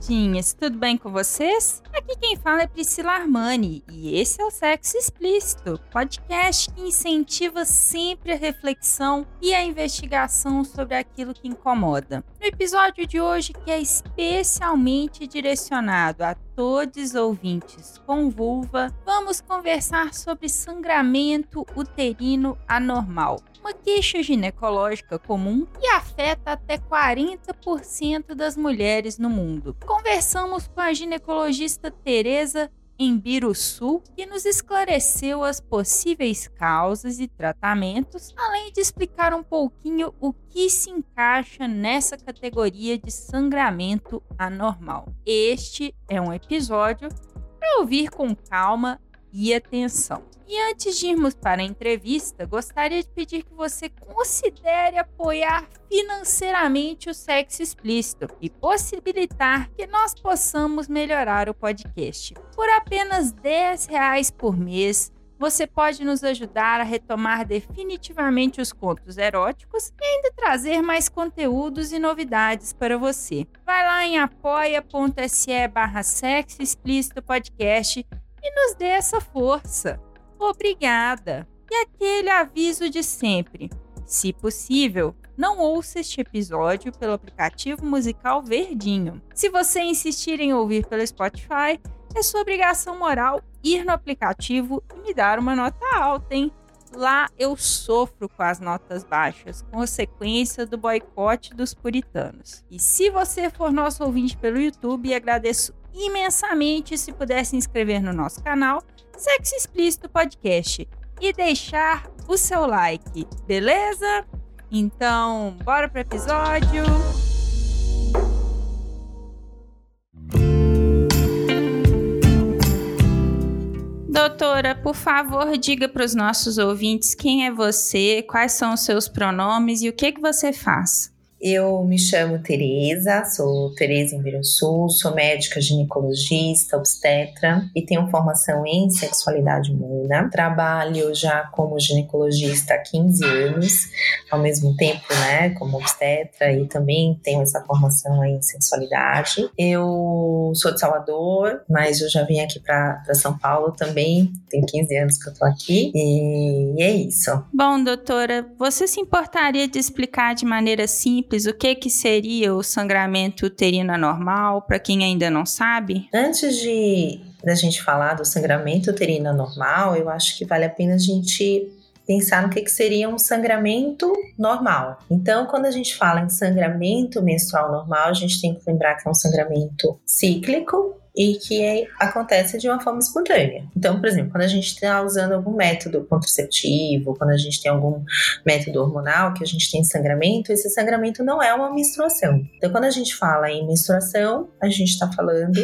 Namoradinhas, tudo bem com vocês? Aqui quem fala é Priscila Armani e esse é o Sexo Explícito, podcast que incentiva sempre a reflexão e a investigação sobre aquilo que incomoda. No episódio de hoje, que é especialmente direcionado a todos ouvintes com vulva, vamos conversar sobre sangramento uterino anormal uma queixa ginecológica comum e afeta até 40% das mulheres no mundo. Conversamos com a ginecologista Teresa Embiruçu, que nos esclareceu as possíveis causas e tratamentos, além de explicar um pouquinho o que se encaixa nessa categoria de sangramento anormal. Este é um episódio para ouvir com calma e atenção. E antes de irmos para a entrevista, gostaria de pedir que você considere apoiar financeiramente o sexo explícito e possibilitar que nós possamos melhorar o podcast. Por apenas 10 reais por mês, você pode nos ajudar a retomar definitivamente os contos eróticos e ainda trazer mais conteúdos e novidades para você. Vai lá em apoia.se barra sexo explícito podcast e nos dê essa força. Obrigada! E aquele aviso de sempre: se possível, não ouça este episódio pelo aplicativo musical Verdinho. Se você insistir em ouvir pelo Spotify, é sua obrigação moral ir no aplicativo e me dar uma nota alta, hein? Lá eu sofro com as notas baixas, consequência do boicote dos puritanos. E se você for nosso ouvinte pelo YouTube, agradeço imensamente se puder se inscrever no nosso canal Sexo Explícito Podcast e deixar o seu like, beleza? Então, bora pro episódio. Doutora, por favor, diga para os nossos ouvintes quem é você, quais são os seus pronomes e o que que você faz. Eu me chamo Tereza, sou Tereza Sul, sou médica ginecologista, obstetra e tenho formação em sexualidade humana. Trabalho já como ginecologista há 15 anos, ao mesmo tempo, né, como obstetra e também tenho essa formação em sexualidade. Eu sou de Salvador, mas eu já vim aqui para São Paulo também, tem 15 anos que eu tô aqui e é isso. Bom, doutora, você se importaria de explicar de maneira simples simples, o que, que seria o sangramento uterino anormal, para quem ainda não sabe? Antes de da gente falar do sangramento uterino anormal, eu acho que vale a pena a gente pensar no que, que seria um sangramento normal. Então, quando a gente fala em sangramento menstrual normal, a gente tem que lembrar que é um sangramento cíclico, e que é, acontece de uma forma espontânea. Então, por exemplo, quando a gente está usando algum método contraceptivo, quando a gente tem algum método hormonal que a gente tem sangramento, esse sangramento não é uma menstruação. Então, quando a gente fala em menstruação, a gente está falando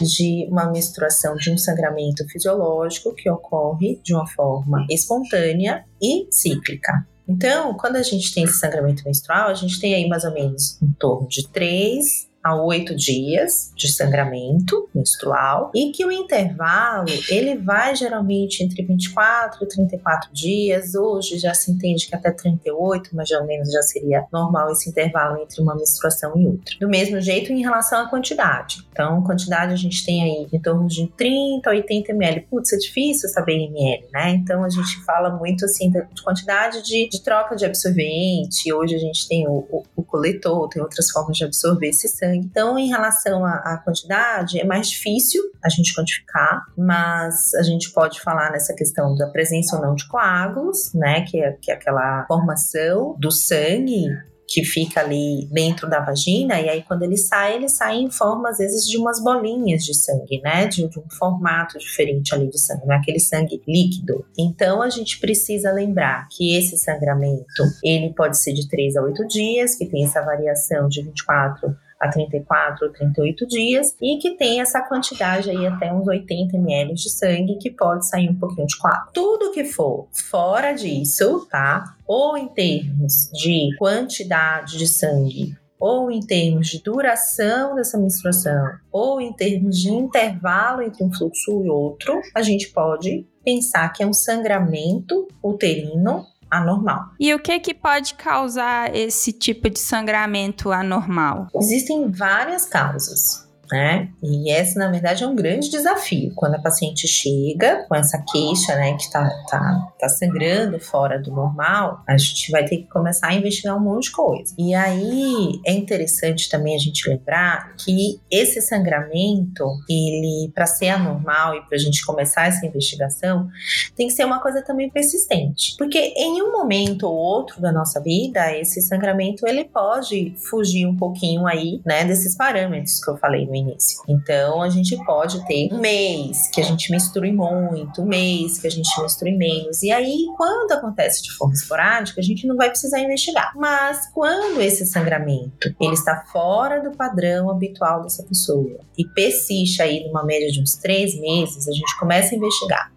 de uma menstruação de um sangramento fisiológico que ocorre de uma forma espontânea e cíclica. Então, quando a gente tem esse sangramento menstrual, a gente tem aí mais ou menos em torno de 3 a oito dias de sangramento menstrual e que o intervalo ele vai geralmente entre 24 e 34 dias. Hoje já se entende que até 38, mais ou menos já seria normal esse intervalo entre uma menstruação e outra. Do mesmo jeito em relação à quantidade. Então, quantidade a gente tem aí em torno de 30 a 80 ml. Putz, é difícil saber ml, né? Então a gente fala muito assim de quantidade de, de troca de absorvente. Hoje a gente tem o, o, o coletor, tem outras formas de absorver esse sangue sangue. Então, em relação à, quantidade, é mais difícil a gente quantificar, mas a gente pode falar nessa questão da presença ou não de coágulos, né, que é, que é aquela formação do sangue que fica ali dentro da vagina, e aí quando ele sai, ele sai em forma, às vezes, de umas bolinhas de sangue, né? De, de um formato diferente ali de sangue, não é aquele sangue líquido. Então, a gente precisa lembrar que esse sangramento, ele pode ser de 3 a 8 dias, que tem essa variação de 24 a 34 ou 38 dias e que tem essa quantidade aí até uns 80 ml de sangue que pode sair um pouquinho de quadro. Tudo que for fora disso, tá? Ou em termos de quantidade de sangue ou em termos de duração dessa menstruação, ou em termos de intervalo entre um fluxo e outro, a gente pode pensar que é um sangramento uterino anormal. E o que que pode causar esse tipo de sangramento anormal? Existem várias causas né? E esse, na verdade, é um grande desafio. Quando a paciente chega com essa queixa, né, que tá, tá, tá sangrando fora do normal, a gente vai ter que começar a investigar um monte de coisa. E aí é interessante também a gente lembrar que esse sangramento, ele, para ser anormal e para a gente começar essa investigação, tem que ser uma coisa também persistente. Porque em um momento ou outro da nossa vida, esse sangramento ele pode fugir um pouquinho aí, né, desses parâmetros que eu falei no início. Então, a gente pode ter um mês que a gente misture muito, um mês que a gente misture menos. E aí, quando acontece de forma esporádica, a gente não vai precisar investigar. Mas quando esse sangramento ele está fora do padrão habitual dessa pessoa e persiste aí numa média de uns três meses, a gente começa a investigar.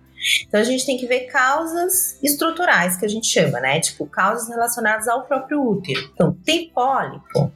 Então a gente tem que ver causas estruturais que a gente chama, né? Tipo, causas relacionadas ao próprio útero. Então, tem pólipo,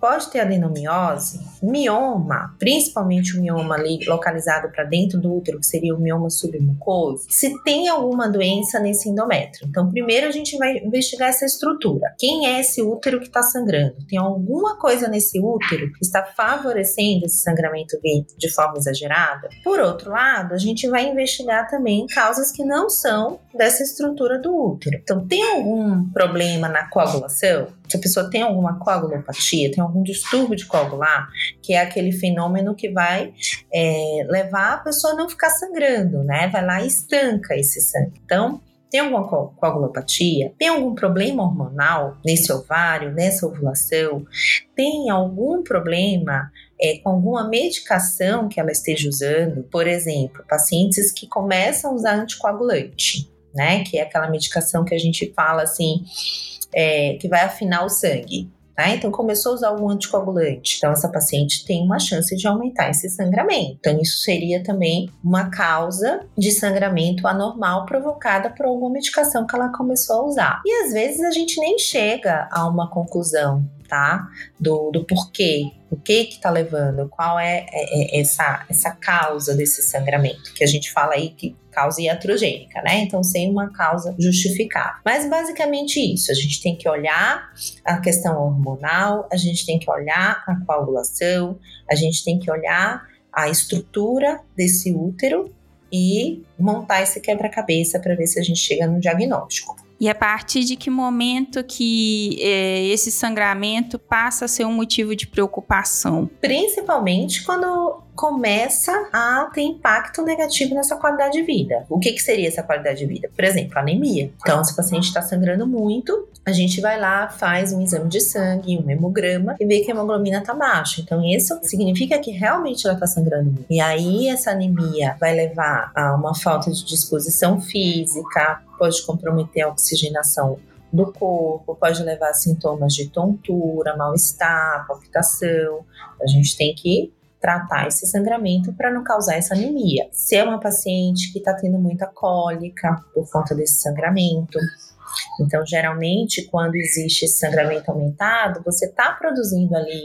pode ter adenomiose, mioma, principalmente o mioma ali localizado para dentro do útero, que seria o mioma submucoso, se tem alguma doença nesse endométrio. Então, primeiro a gente vai investigar essa estrutura. Quem é esse útero que está sangrando? Tem alguma coisa nesse útero que está favorecendo esse sangramento de forma exagerada? Por outro lado, a gente vai investigar também causas que não são dessa estrutura do útero. Então, tem algum problema na coagulação? Se a pessoa tem alguma coagulopatia, tem algum distúrbio de coagular, que é aquele fenômeno que vai é, levar a pessoa a não ficar sangrando, né? Vai lá e estanca esse sangue. Então, tem alguma coagulopatia? Tem algum problema hormonal nesse ovário, nessa ovulação? Tem algum problema é, com alguma medicação que ela esteja usando? Por exemplo, pacientes que começam a usar anticoagulante, né? Que é aquela medicação que a gente fala assim, é, que vai afinar o sangue. Tá? Então, começou a usar o anticoagulante. Então, essa paciente tem uma chance de aumentar esse sangramento. Então, isso seria também uma causa de sangramento anormal provocada por alguma medicação que ela começou a usar. E às vezes a gente nem chega a uma conclusão tá? Do, do porquê, o que que tá levando, qual é, é, é, essa, essa causa desse sangramento, que a gente fala aí que causa iatrogênica, né? Então, sem uma causa justificável. Mas basicamente isso, a gente tem que olhar a questão hormonal, a gente tem que olhar a coagulação, a gente tem que olhar a estrutura desse útero e montar esse quebra-cabeça para ver se a gente chega no diagnóstico. E a partir de que momento que é, esse sangramento passa a ser um motivo de preocupação? Principalmente quando começa a ter impacto negativo nessa qualidade de vida. O que, que seria essa qualidade de vida? Por exemplo, anemia. Então, se o paciente está sangrando muito, a gente vai lá, faz um exame de sangue, um hemograma e vê que a hemoglobina está baixa. Então, isso significa que realmente ela está sangrando muito. E aí, essa anemia vai levar a uma falta de disposição física, pode comprometer a oxigenação do corpo, pode levar a sintomas de tontura, mal-estar, palpitação. A gente tem que tratar esse sangramento para não causar essa anemia. Se é uma paciente que está tendo muita cólica por conta desse sangramento, então, geralmente, quando existe esse sangramento aumentado, você está produzindo ali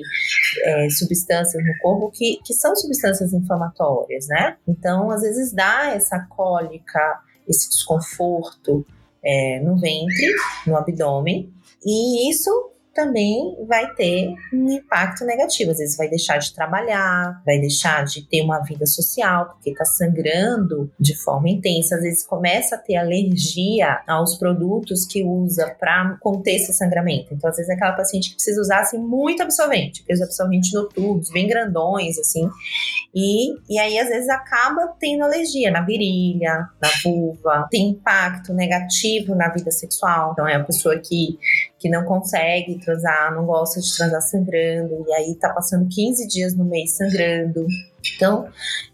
é, substâncias no corpo que, que são substâncias inflamatórias, né? Então, às vezes dá essa cólica, esse desconforto é, no ventre, no abdômen, e isso também vai ter um impacto negativo. Às vezes vai deixar de trabalhar, vai deixar de ter uma vida social, porque está sangrando de forma intensa. Às vezes começa a ter alergia aos produtos que usa para conter esse sangramento. Então, às vezes, é aquela paciente que precisa usar assim, muito absorvente, aqueles absorventes noturnos, bem grandões, assim. E, e aí, às vezes, acaba tendo alergia na virilha, na vulva, tem impacto negativo na vida sexual. Então, é a pessoa que, que não consegue transar, não gosta de transar sangrando, e aí tá passando 15 dias no mês sangrando. Então,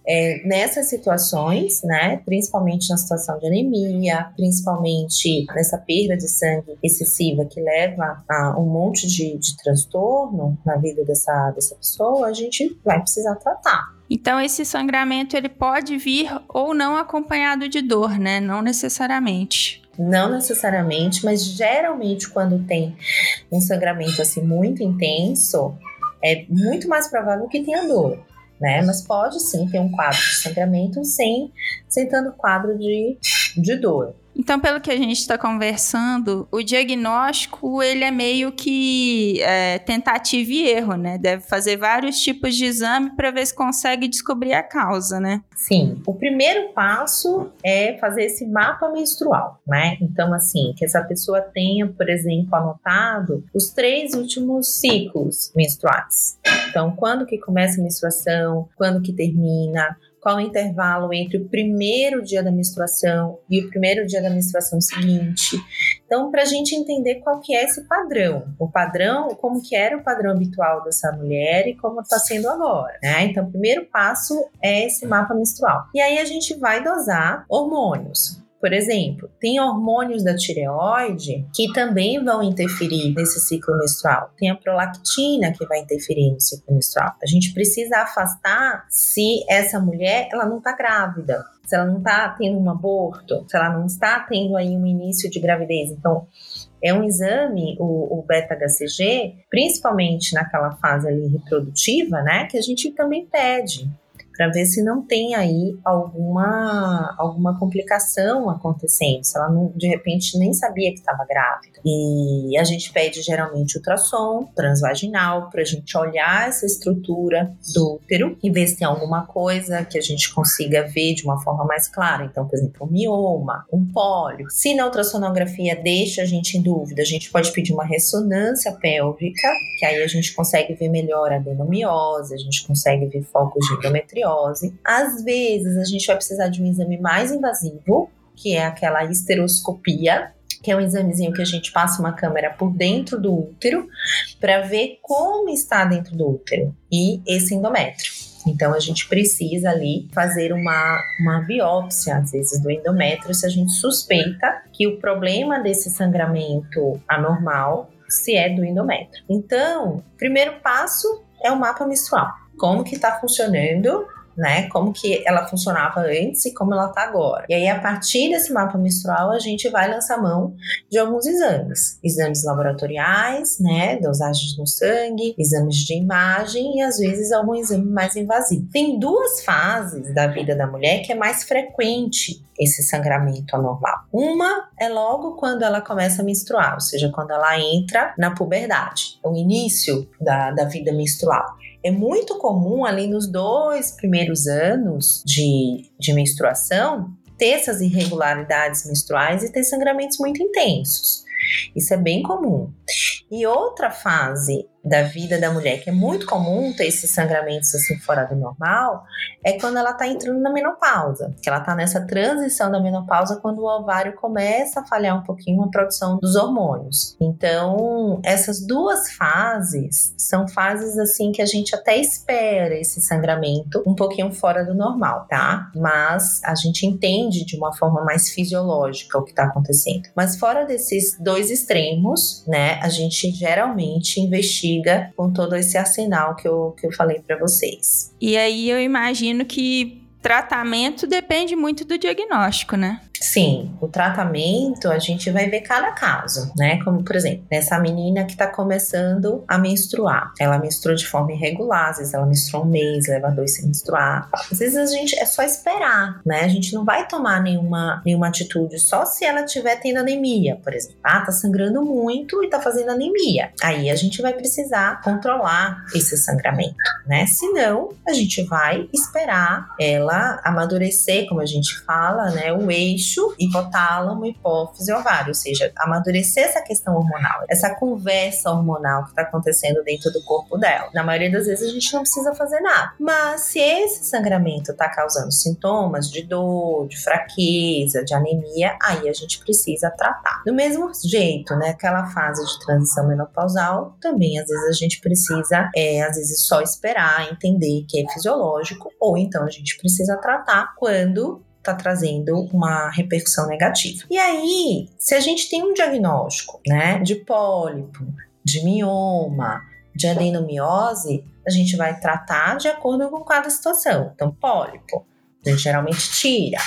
é, nessas situações, né, principalmente na situação de anemia, principalmente nessa perda de sangue excessiva que leva a um monte de, de transtorno na vida dessa, dessa pessoa, a gente vai precisar tratar. Então esse sangramento ele pode vir ou não acompanhado de dor, né? Não necessariamente. Não necessariamente, mas geralmente quando tem um sangramento assim muito intenso, é muito mais provável que tenha dor né? Mas pode sim ter um quadro de sangramento sem, tanto quadro de, de dor. Então, pelo que a gente está conversando, o diagnóstico ele é meio que é, tentativa e erro, né? Deve fazer vários tipos de exame para ver se consegue descobrir a causa, né? Sim. O primeiro passo é fazer esse mapa menstrual, né? Então, assim, que essa pessoa tenha, por exemplo, anotado os três últimos ciclos menstruais. Então, quando que começa a menstruação, quando que termina, qual o intervalo entre o primeiro dia da menstruação e o primeiro dia da menstruação seguinte. Então, para a gente entender qual que é esse padrão, o padrão, como que era o padrão habitual dessa mulher e como está sendo agora, né? Então, o primeiro passo é esse mapa menstrual. E aí a gente vai dosar hormônios. Por exemplo, tem hormônios da tireoide que também vão interferir nesse ciclo menstrual. Tem a prolactina que vai interferir no ciclo menstrual. A gente precisa afastar se essa mulher ela não está grávida, se ela não está tendo um aborto, se ela não está tendo aí um início de gravidez. Então, é um exame, o, o beta-HCG, principalmente naquela fase ali reprodutiva, né, que a gente também pede para ver se não tem aí alguma, alguma complicação acontecendo, se ela não, de repente nem sabia que estava grávida. E a gente pede geralmente ultrassom transvaginal para a gente olhar essa estrutura do útero e ver se tem alguma coisa que a gente consiga ver de uma forma mais clara. Então, por exemplo, um mioma, um pólio. Se na ultrassonografia deixa a gente em dúvida, a gente pode pedir uma ressonância pélvica, que aí a gente consegue ver melhor a adenomiose, a gente consegue ver focos de endometriose endometriose. Às vezes a gente vai precisar de um exame mais invasivo, que é aquela esteroscopia, que é um examezinho que a gente passa uma câmera por dentro do útero para ver como está dentro do útero e esse endométrio. Então a gente precisa ali fazer uma, uma biópsia, às vezes, do endométrio, se a gente suspeita que o problema desse sangramento anormal se é do endométrio. Então, primeiro passo é o mapa menstrual. Como que está funcionando né? Como que ela funcionava antes e como ela está agora. E aí, a partir desse mapa menstrual, a gente vai lançar mão de alguns exames. Exames laboratoriais, né? Dosagens no sangue, exames de imagem e às vezes algum exame mais invasivo. Tem duas fases da vida da mulher que é mais frequente esse sangramento anormal. Uma é logo quando ela começa a menstruar, ou seja, quando ela entra na puberdade, o início da, da vida menstrual. É muito comum, ali nos dois primeiros anos de, de menstruação, ter essas irregularidades menstruais e ter sangramentos muito intensos. Isso é bem comum. E outra fase da vida da mulher, que é muito comum ter esses sangramentos assim fora do normal, é quando ela tá entrando na menopausa, que ela tá nessa transição da menopausa quando o ovário começa a falhar um pouquinho a produção dos hormônios. Então, essas duas fases são fases assim que a gente até espera esse sangramento um pouquinho fora do normal, tá? Mas a gente entende de uma forma mais fisiológica o que tá acontecendo. Mas fora desses dois extremos, né, a gente geralmente investiga com todo esse arsenal que eu, que eu falei para vocês. E aí eu imagino que tratamento depende muito do diagnóstico, né? Sim, o tratamento a gente vai ver cada caso, né? Como, por exemplo, nessa menina que tá começando a menstruar. Ela menstrua de forma irregular, às vezes ela menstrua um mês, leva dois sem menstruar. Às vezes a gente é só esperar, né? A gente não vai tomar nenhuma, nenhuma atitude só se ela estiver tendo anemia, por exemplo. Ah, tá sangrando muito e tá fazendo anemia. Aí a gente vai precisar controlar esse sangramento, né? Senão, a gente vai esperar ela amadurecer, como a gente fala, né, o eixo hipotálamo, hipófise, ovário, ou seja, amadurecer essa questão hormonal, essa conversa hormonal que está acontecendo dentro do corpo dela. Na maioria das vezes a gente não precisa fazer nada. Mas se esse sangramento está causando sintomas de dor, de fraqueza, de anemia, aí a gente precisa tratar. Do mesmo jeito, né, aquela fase de transição menopausal, também às vezes a gente precisa, é, às vezes só esperar, entender que é fisiológico, ou então a gente precisa tratar quando está trazendo uma repercussão negativa. E aí, se a gente tem um diagnóstico, né, de pólipo, de mioma, de adenomiose, a gente vai tratar de acordo com cada situação. Então, pólipo, a gente geralmente tira.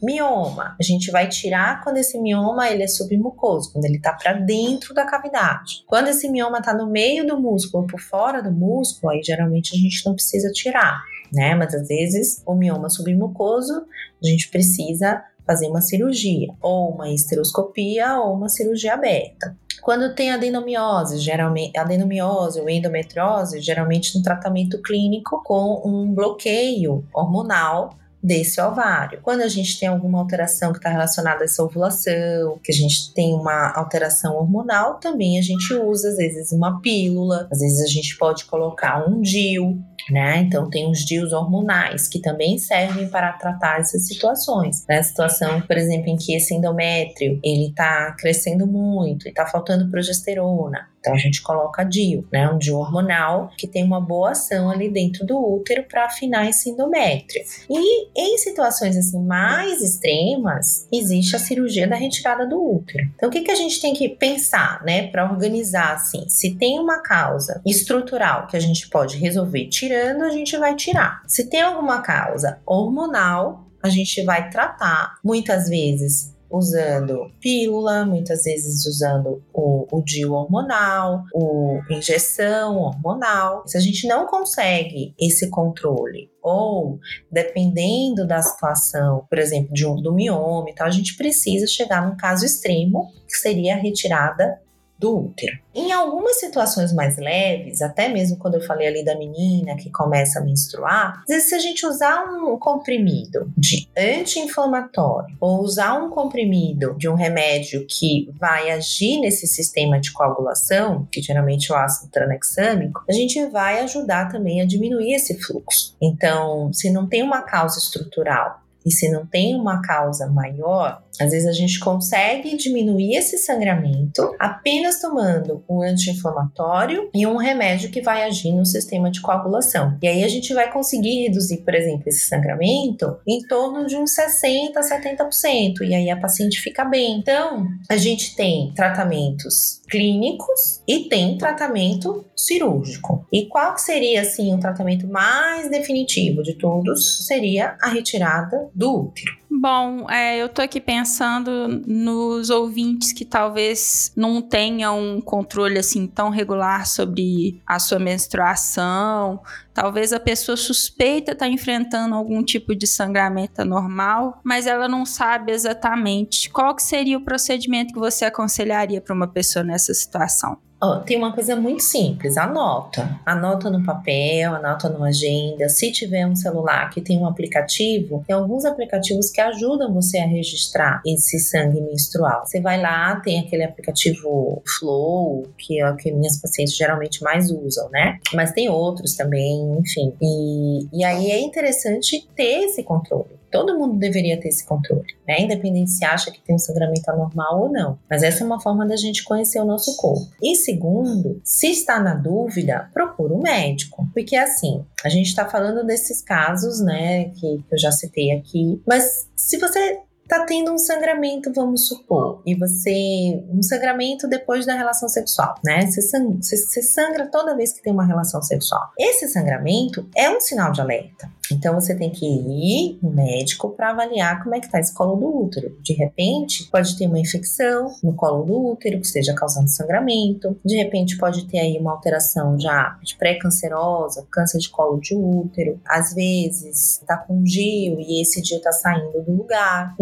Mioma, a gente vai tirar quando esse mioma ele é submucoso, quando ele está para dentro da cavidade. Quando esse mioma está no meio do músculo, por fora do músculo, aí geralmente a gente não precisa tirar, né? Mas às vezes o mioma submucoso, a gente precisa fazer uma cirurgia, ou uma esteroscopia, ou uma cirurgia aberta. Quando tem adenomiose, geralmente adenomiose ou endometriose, geralmente um tratamento clínico com um bloqueio hormonal desse ovário. Quando a gente tem alguma alteração que está relacionada a essa ovulação, que a gente tem uma alteração hormonal, também a gente usa às vezes uma pílula, às vezes a gente pode colocar um DIU, né? Então tem os DIUs hormonais que também servem para tratar essas situações. Né? Situação, por exemplo, em que esse endométrio ele está crescendo muito e está faltando progesterona. Então a gente coloca DIU, né? Um DIU hormonal que tem uma boa ação ali dentro do útero para afinar esse endométrio. E em situações assim mais extremas, existe a cirurgia da retirada do útero. Então o que, que a gente tem que pensar, né, para organizar assim? Se tem uma causa estrutural que a gente pode resolver tirando, a gente vai tirar. Se tem alguma causa hormonal, a gente vai tratar muitas vezes usando pílula, muitas vezes usando o, o DIU hormonal, o injeção hormonal. Se a gente não consegue esse controle ou dependendo da situação, por exemplo, de um, do mioma e tal, a gente precisa chegar num caso extremo, que seria a retirada do útero. Em algumas situações mais leves, até mesmo quando eu falei ali da menina que começa a menstruar, às vezes se a gente usar um comprimido de anti-inflamatório ou usar um comprimido de um remédio que vai agir nesse sistema de coagulação, que geralmente é o ácido tranexâmico, a gente vai ajudar também a diminuir esse fluxo. Então, se não tem uma causa estrutural e se não tem uma causa maior, às vezes a gente consegue diminuir esse sangramento apenas tomando um anti-inflamatório e um remédio que vai agir no sistema de coagulação. E aí a gente vai conseguir reduzir, por exemplo, esse sangramento em torno de uns 60 a 70%. E aí a paciente fica bem. Então, a gente tem tratamentos clínicos e tem tratamento cirúrgico. E qual seria assim o tratamento mais definitivo de todos? Seria a retirada do útero. Bom, é, eu tô aqui pensando nos ouvintes que talvez não tenham um controle assim tão regular sobre a sua menstruação. Talvez a pessoa suspeita estar tá enfrentando algum tipo de sangramento anormal, mas ela não sabe exatamente qual que seria o procedimento que você aconselharia para uma pessoa nessa situação. Oh, tem uma coisa muito simples, anota. Anota no papel, anota numa agenda. Se tiver um celular que tem um aplicativo, tem alguns aplicativos que ajudam você a registrar esse sangue menstrual. Você vai lá, tem aquele aplicativo Flow, que é o que minhas pacientes geralmente mais usam, né? Mas tem outros também, enfim. E, e aí é interessante ter esse controle. Todo mundo deveria ter esse controle, né? Independente se acha que tem um sangramento anormal ou não. Mas essa é uma forma da gente conhecer o nosso corpo. E segundo, se está na dúvida, procura um médico. Porque assim, a gente está falando desses casos, né, que eu já citei aqui, mas se você tá tendo um sangramento, vamos supor, e você. um sangramento depois da relação sexual, né? Você sangra, você, sangra toda vez que tem uma relação sexual. Esse sangramento é um sinal de alerta. Então você tem que ir no médico para avaliar como é que está esse colo do útero. De repente, pode ter uma infecção no colo do útero que esteja causando sangramento. De repente, pode ter aí uma alteração já de pré-cancerosa, câncer de colo de útero. Às vezes, está com um DIU e esse DIU está saindo do lugar.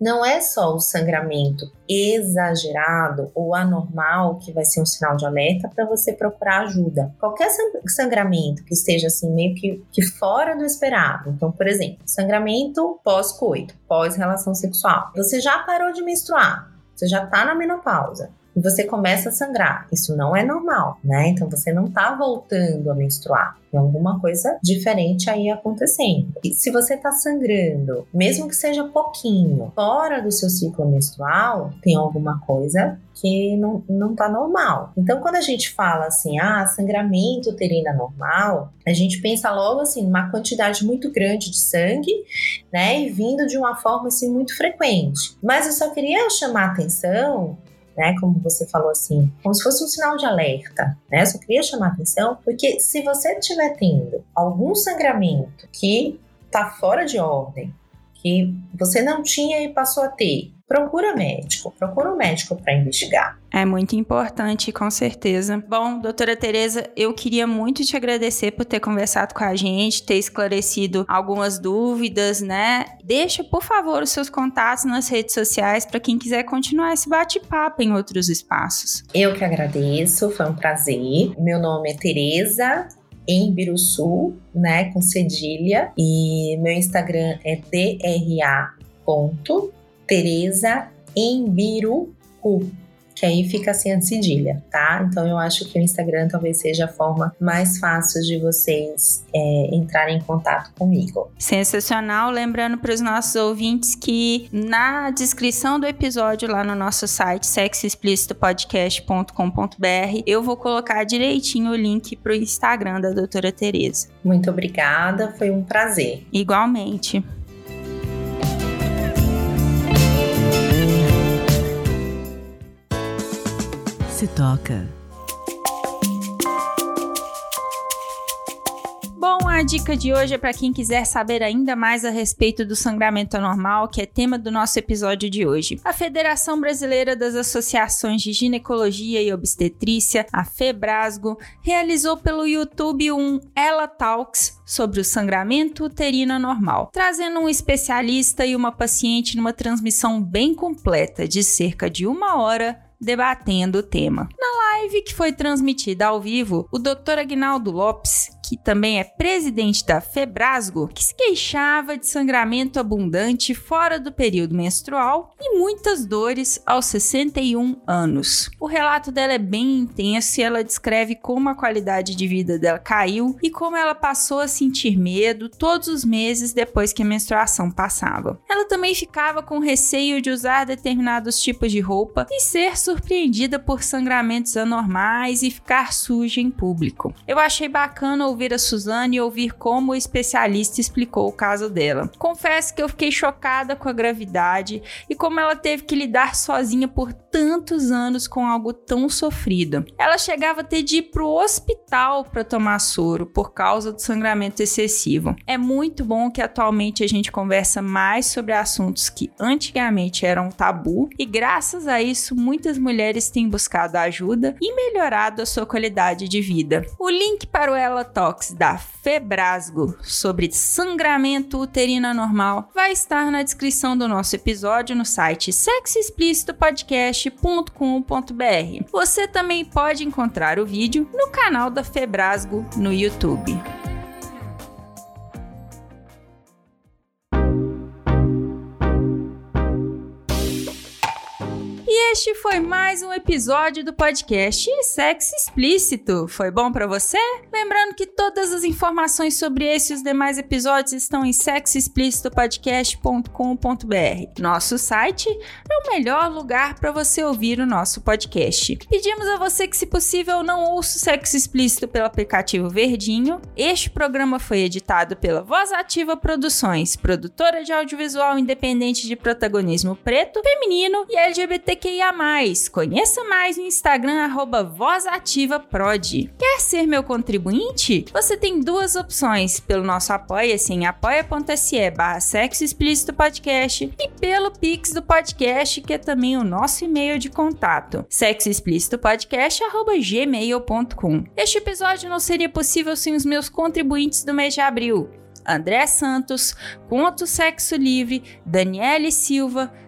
Não é só o sangramento exagerado ou anormal que vai ser um sinal de alerta para você procurar ajuda. Qualquer sangramento que esteja assim meio que, que fora do esperado. Então, por exemplo, sangramento pós-coito, pós-relação sexual. Você já parou de menstruar, você já está na menopausa e você começa a sangrar. Isso não é normal, né? Então você não está voltando a menstruar. Tem alguma coisa diferente aí acontecendo. E se você está sangrando, mesmo que seja pouquinho, fora do seu ciclo menstrual, tem alguma coisa que não, não tá normal. Então, quando a gente fala assim, ah, sangramento uterino normal, a gente pensa logo assim, uma quantidade muito grande de sangue, né, e vindo de uma forma assim muito frequente. Mas eu só queria chamar atenção né? Como você falou assim, como se fosse um sinal de alerta, né? Só queria chamar atenção, porque se você estiver tendo algum sangramento que está fora de ordem, que você não tinha e passou a ter, procura médico, procura um médico para investigar. É muito importante, com certeza. Bom, doutora Tereza, eu queria muito te agradecer por ter conversado com a gente, ter esclarecido algumas dúvidas, né? Deixa, por favor, os seus contatos nas redes sociais para quem quiser continuar esse bate-papo em outros espaços. Eu que agradeço, foi um prazer. Meu nome é Tereza em Biruçu, né, com cedilha, e meu Instagram é dra.tereza em Birucu que aí fica sem a cedilha, tá? Então eu acho que o Instagram talvez seja a forma mais fácil de vocês é, entrarem em contato comigo. Sensacional. Lembrando para os nossos ouvintes que na descrição do episódio lá no nosso site sexoexplicitopodcast.com.br eu vou colocar direitinho o link para o Instagram da doutora Tereza. Muito obrigada, foi um prazer. Igualmente. Se toca. Bom, a dica de hoje é para quem quiser saber ainda mais a respeito do sangramento anormal, que é tema do nosso episódio de hoje. A Federação Brasileira das Associações de Ginecologia e Obstetrícia, a FEBRASGO, realizou pelo YouTube um Ela Talks sobre o sangramento uterino anormal, trazendo um especialista e uma paciente numa transmissão bem completa de cerca de uma hora debatendo o tema. Na live que foi transmitida ao vivo, o Dr. Agnaldo Lopes, que também é presidente da Febrasgo, que se queixava de sangramento abundante fora do período menstrual e muitas dores aos 61 anos. O relato dela é bem intenso e ela descreve como a qualidade de vida dela caiu e como ela passou a sentir medo todos os meses depois que a menstruação passava. Ela também ficava com receio de usar determinados tipos de roupa e ser surpreendida por sangramentos anormais e ficar suja em público. Eu achei bacana ouvir ouvir a Suzane e ouvir como o especialista explicou o caso dela. Confesso que eu fiquei chocada com a gravidade e como ela teve que lidar sozinha por tantos anos com algo tão sofrido. Ela chegava a ter de ir pro hospital para tomar soro por causa do sangramento excessivo. É muito bom que atualmente a gente conversa mais sobre assuntos que antigamente eram tabu e graças a isso muitas mulheres têm buscado ajuda e melhorado a sua qualidade de vida. O link para o Ela Talks da Febrasgo sobre sangramento uterino anormal vai estar na descrição do nosso episódio no site sexoexplicitopodcast.com.br. Você também pode encontrar o vídeo no canal da Febrasgo no YouTube. Este foi mais um episódio do podcast Sexo Explícito. Foi bom para você? Lembrando que todas as informações sobre esse e os demais episódios estão em sexoexplicitopodcast.com.br. Nosso site é o melhor lugar para você ouvir o nosso podcast. Pedimos a você que, se possível, não ouça o Sexo Explícito pelo aplicativo Verdinho. Este programa foi editado pela Voz Ativa Produções, produtora de audiovisual independente de protagonismo preto, feminino e LGBTQI mais. Conheça mais no Instagram arroba VozAtivaProd. Quer ser meu contribuinte? Você tem duas opções, pelo nosso apoia-se em apoia.se barra sexo explícito podcast e pelo Pix do podcast, que é também o nosso e-mail de contato, sexoexplicitopodcast.gmail.com. Este episódio não seria possível sem os meus contribuintes do mês de abril. André Santos, Conto Sexo Livre, Daniele Silva,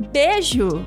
Beijo!